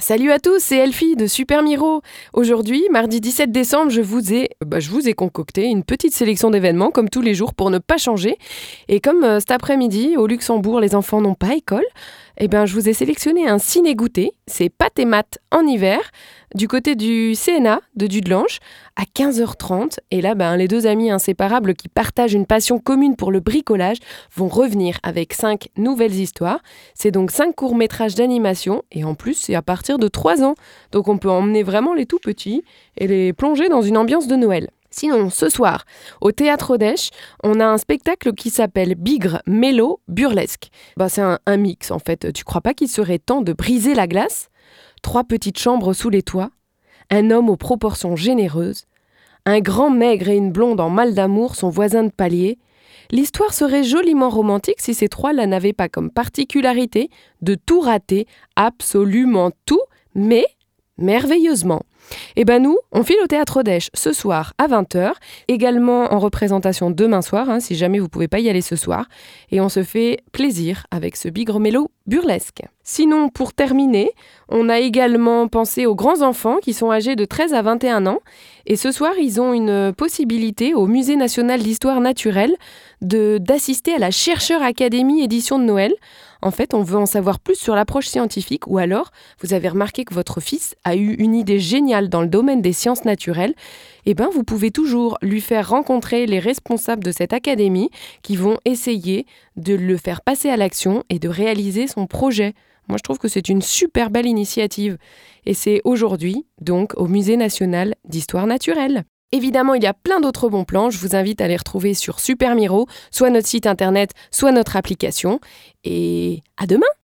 Salut à tous, c'est Elfie de Super Miro. Aujourd'hui, mardi 17 décembre, je vous ai, bah, je vous ai concocté une petite sélection d'événements comme tous les jours pour ne pas changer. Et comme euh, cet après-midi, au Luxembourg, les enfants n'ont pas école, eh ben, je vous ai sélectionné un ciné-goûter. C'est pâte et maths en hiver, du côté du CNA de Dudelange, à 15h30. Et là, ben, les deux amis inséparables qui partagent une passion commune pour le bricolage vont revenir avec cinq nouvelles histoires. C'est donc cinq courts-métrages d'animation, et en plus, c'est à partir de 3 ans. Donc on peut emmener vraiment les tout petits et les plonger dans une ambiance de Noël. Sinon, ce soir, au Théâtre Odèche, on a un spectacle qui s'appelle Bigre, Mélo, Burlesque. Bah, c'est un, un mix en fait. Tu crois pas qu'il serait temps de briser la glace? Trois petites chambres sous les toits, un homme aux proportions généreuses, un grand maigre et une blonde en mal d'amour, son voisin de palier. L'histoire serait joliment romantique si ces trois-là n'avaient pas comme particularité de tout rater, absolument tout, mais merveilleusement. Et ben nous, on file au théâtre Odèche ce soir à 20h, également en représentation demain soir, hein, si jamais vous pouvez pas y aller ce soir, et on se fait plaisir avec ce bigre mélo burlesque. Sinon, pour terminer, on a également pensé aux grands enfants qui sont âgés de 13 à 21 ans, et ce soir, ils ont une possibilité au Musée national d'histoire naturelle d'assister à la Chercheur Académie édition de Noël. En fait, on veut en savoir plus sur l'approche scientifique, ou alors vous avez remarqué que votre fils a eu une idée géniale dans le domaine des sciences naturelles, eh ben vous pouvez toujours lui faire rencontrer les responsables de cette académie qui vont essayer de le faire passer à l'action et de réaliser son projet. Moi, je trouve que c'est une super belle initiative. Et c'est aujourd'hui, donc, au Musée national d'histoire naturelle. Évidemment, il y a plein d'autres bons plans. Je vous invite à les retrouver sur Super Miro, soit notre site internet, soit notre application. Et à demain!